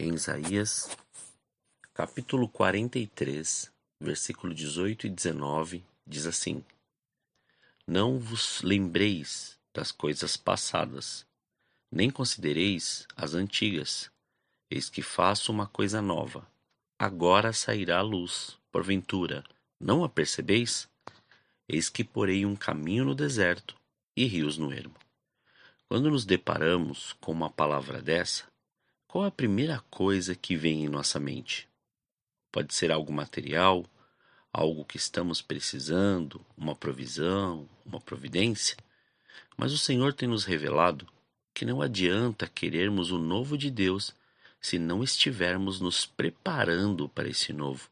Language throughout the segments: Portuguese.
Em Isaías, capítulo 43, versículo 18 e 19, diz assim: Não vos lembreis das coisas passadas, nem considereis as antigas. Eis que faço uma coisa nova. Agora sairá a luz, porventura, não a percebeis? Eis que porei um caminho no deserto e rios no ermo. Quando nos deparamos com uma palavra dessa, qual a primeira coisa que vem em nossa mente? Pode ser algo material, algo que estamos precisando, uma provisão, uma providência. Mas o Senhor tem nos revelado que não adianta querermos o novo de Deus se não estivermos nos preparando para esse novo,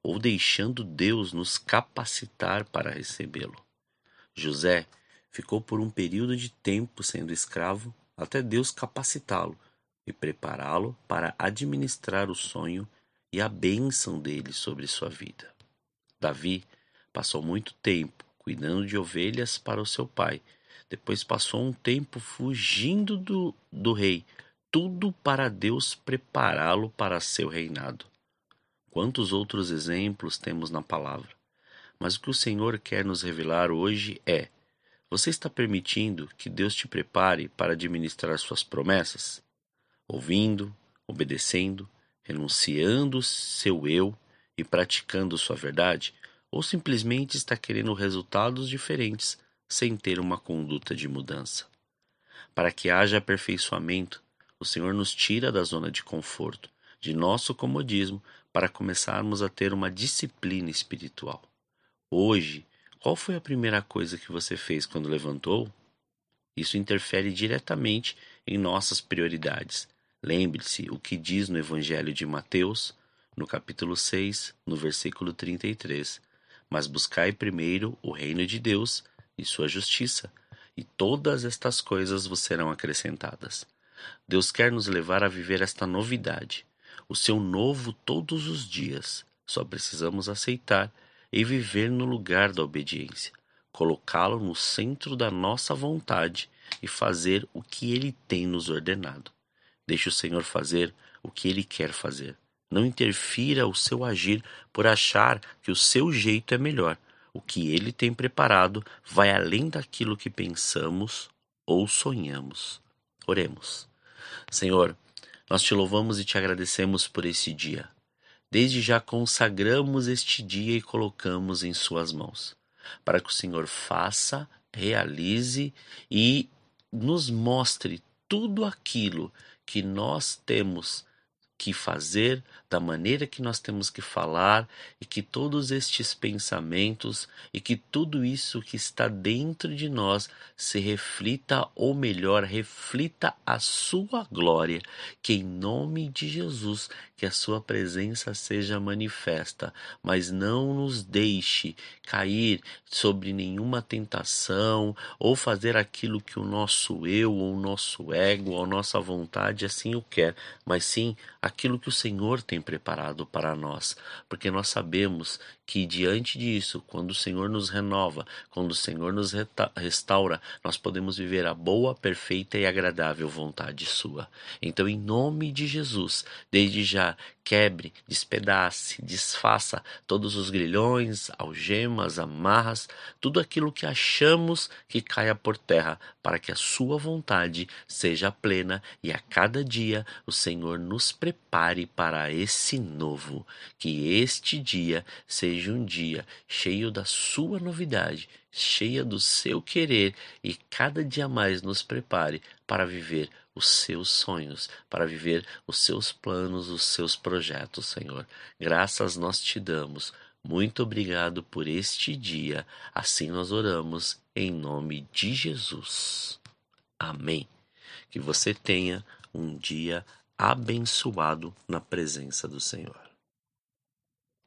ou deixando Deus nos capacitar para recebê-lo. José ficou por um período de tempo sendo escravo até Deus capacitá-lo e prepará-lo para administrar o sonho e a bênção dele sobre sua vida. Davi passou muito tempo cuidando de ovelhas para o seu pai. Depois passou um tempo fugindo do, do rei tudo para Deus prepará-lo para seu reinado. Quantos outros exemplos temos na palavra? Mas o que o Senhor quer nos revelar hoje é: você está permitindo que Deus te prepare para administrar suas promessas? Ouvindo, obedecendo, renunciando seu eu e praticando sua verdade? Ou simplesmente está querendo resultados diferentes sem ter uma conduta de mudança? Para que haja aperfeiçoamento, o Senhor nos tira da zona de conforto, de nosso comodismo, para começarmos a ter uma disciplina espiritual. Hoje, qual foi a primeira coisa que você fez quando levantou? Isso interfere diretamente em nossas prioridades. Lembre-se o que diz no Evangelho de Mateus, no capítulo 6, no versículo 33. Mas buscai primeiro o reino de Deus e sua justiça, e todas estas coisas vos serão acrescentadas. Deus quer nos levar a viver esta novidade, o seu novo todos os dias. Só precisamos aceitar e viver no lugar da obediência, colocá-lo no centro da nossa vontade e fazer o que ele tem nos ordenado. Deixe o Senhor fazer o que ele quer fazer. Não interfira o seu agir por achar que o seu jeito é melhor. O que ele tem preparado vai além daquilo que pensamos ou sonhamos. Oremos. Senhor, nós te louvamos e te agradecemos por esse dia. Desde já consagramos este dia e colocamos em Suas mãos, para que o Senhor faça, realize e nos mostre tudo aquilo que nós temos que fazer, da maneira que nós temos que falar, e que todos estes pensamentos e que tudo isso que está dentro de nós se reflita, ou melhor, reflita a sua glória, que em nome de Jesus, que a sua presença seja manifesta, mas não nos deixe cair sobre nenhuma tentação ou fazer aquilo que o nosso eu, ou o nosso ego, ou a nossa vontade assim o quer, mas sim aquilo que o Senhor tem preparado para nós, porque nós sabemos que diante disso, quando o Senhor nos renova, quando o Senhor nos restaura, nós podemos viver a boa, perfeita e agradável vontade Sua. Então, em nome de Jesus, desde já, quebre, despedace, desfaça todos os grilhões, algemas, amarras, tudo aquilo que achamos que caia por terra, para que a Sua vontade seja plena e a cada dia o Senhor nos prepare para esse novo, que este dia seja um dia cheio da sua novidade, cheia do seu querer e cada dia mais nos prepare para viver os seus sonhos, para viver os seus planos, os seus projetos, Senhor. Graças nós te damos. Muito obrigado por este dia. Assim nós oramos em nome de Jesus. Amém. Que você tenha um dia abençoado na presença do Senhor.